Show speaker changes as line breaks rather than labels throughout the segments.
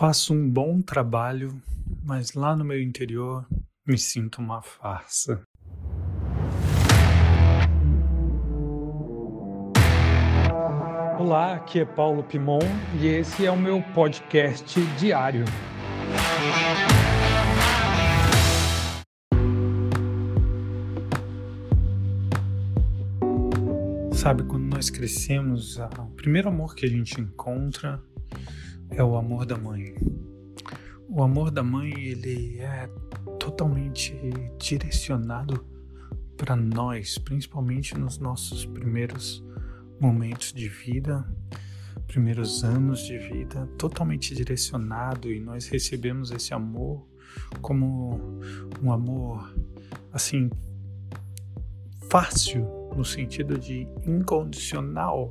Faço um bom trabalho, mas lá no meu interior me sinto uma farsa. Olá, aqui é Paulo Pimon e esse é o meu podcast diário. Sabe, quando nós crescemos, o primeiro amor que a gente encontra é o amor da mãe. O amor da mãe, ele é totalmente direcionado para nós, principalmente nos nossos primeiros momentos de vida, primeiros anos de vida, totalmente direcionado e nós recebemos esse amor como um amor assim fácil no sentido de incondicional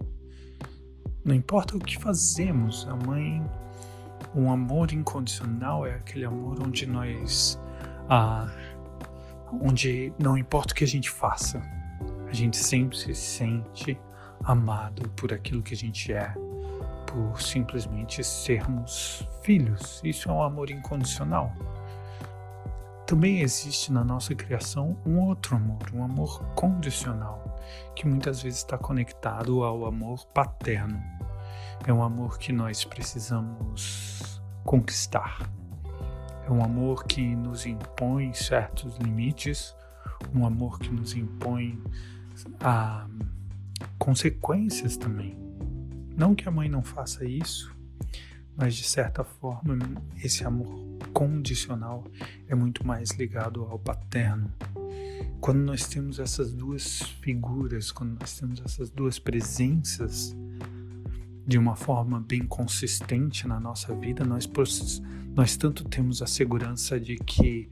não importa o que fazemos, a mãe, um amor incondicional é aquele amor onde nós, ah, onde não importa o que a gente faça, a gente sempre se sente amado por aquilo que a gente é, por simplesmente sermos filhos. Isso é um amor incondicional. Também existe na nossa criação um outro amor, um amor condicional que muitas vezes está conectado ao amor paterno. É um amor que nós precisamos conquistar. É um amor que nos impõe certos limites, um amor que nos impõe ah, consequências também. Não que a mãe não faça isso, mas de certa forma esse amor condicional é muito mais ligado ao paterno. Quando nós temos essas duas figuras, quando nós temos essas duas presenças de uma forma bem consistente na nossa vida, nós, nós tanto temos a segurança de que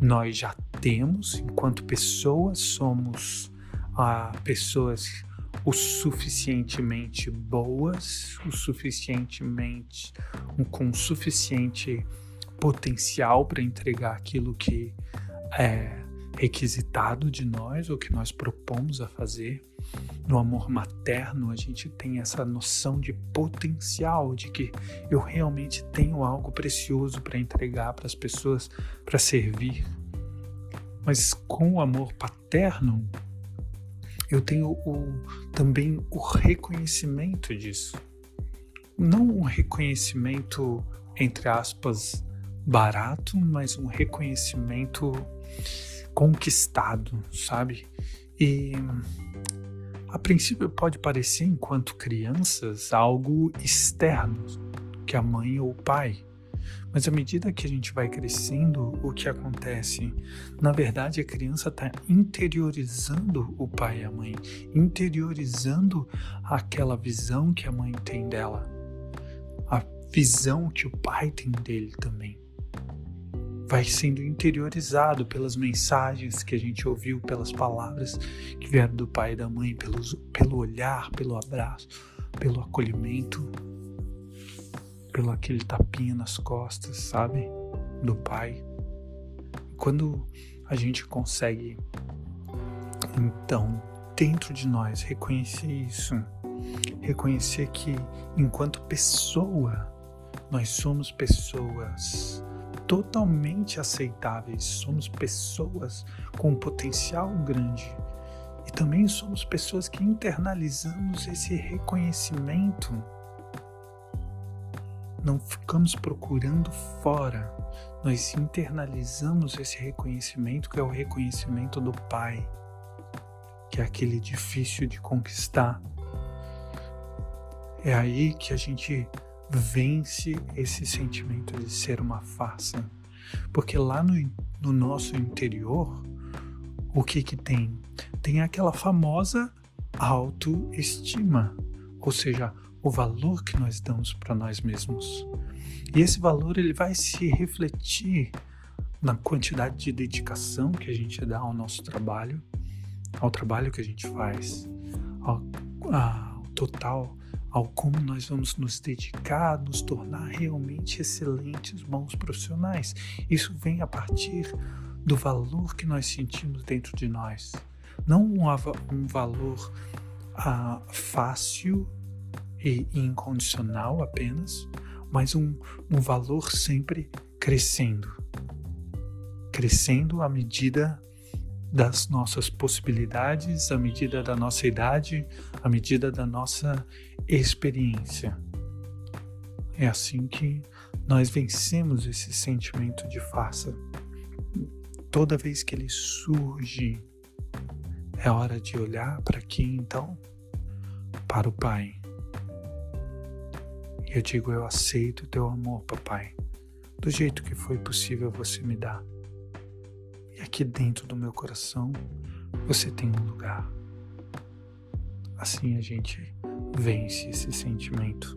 nós já temos, enquanto pessoas, somos ah, pessoas o suficientemente boas, o suficientemente com suficiente potencial para entregar aquilo que é requisitado de nós, ou que nós propomos a fazer. No amor materno, a gente tem essa noção de potencial, de que eu realmente tenho algo precioso para entregar para as pessoas, para servir. Mas com o amor paterno, eu tenho o, também o reconhecimento disso. Não um reconhecimento, entre aspas, barato, mas um reconhecimento conquistado, sabe? E a princípio pode parecer, enquanto crianças, algo externo que a mãe ou o pai. Mas à medida que a gente vai crescendo, o que acontece? Na verdade, a criança está interiorizando o pai e a mãe, interiorizando aquela visão que a mãe tem dela, a visão que o pai tem dele também vai sendo interiorizado pelas mensagens que a gente ouviu, pelas palavras que vieram do pai e da mãe, pelos, pelo olhar, pelo abraço, pelo acolhimento, pelo aquele tapinha nas costas, sabe? Do pai. Quando a gente consegue, então, dentro de nós, reconhecer isso, reconhecer que enquanto pessoa, nós somos pessoas totalmente aceitáveis. Somos pessoas com um potencial grande e também somos pessoas que internalizamos esse reconhecimento. Não ficamos procurando fora, nós internalizamos esse reconhecimento que é o reconhecimento do Pai, que é aquele difícil de conquistar. É aí que a gente vence esse sentimento de ser uma farsa. Porque lá no, no nosso interior, o que que tem? Tem aquela famosa autoestima, ou seja, o valor que nós damos para nós mesmos. E esse valor ele vai se refletir na quantidade de dedicação que a gente dá ao nosso trabalho, ao trabalho que a gente faz, ao, ao total ao como nós vamos nos dedicar, nos tornar realmente excelentes, bons profissionais. Isso vem a partir do valor que nós sentimos dentro de nós. Não um, um valor ah, fácil e incondicional apenas, mas um, um valor sempre crescendo. Crescendo à medida das nossas possibilidades, à medida da nossa idade, à medida da nossa experiência. É assim que nós vencemos esse sentimento de farsa. Toda vez que ele surge, é hora de olhar para quem então? Para o Pai. Eu digo: Eu aceito o teu amor, papai, do jeito que foi possível você me dar. E aqui dentro do meu coração você tem um lugar. Assim a gente vence esse sentimento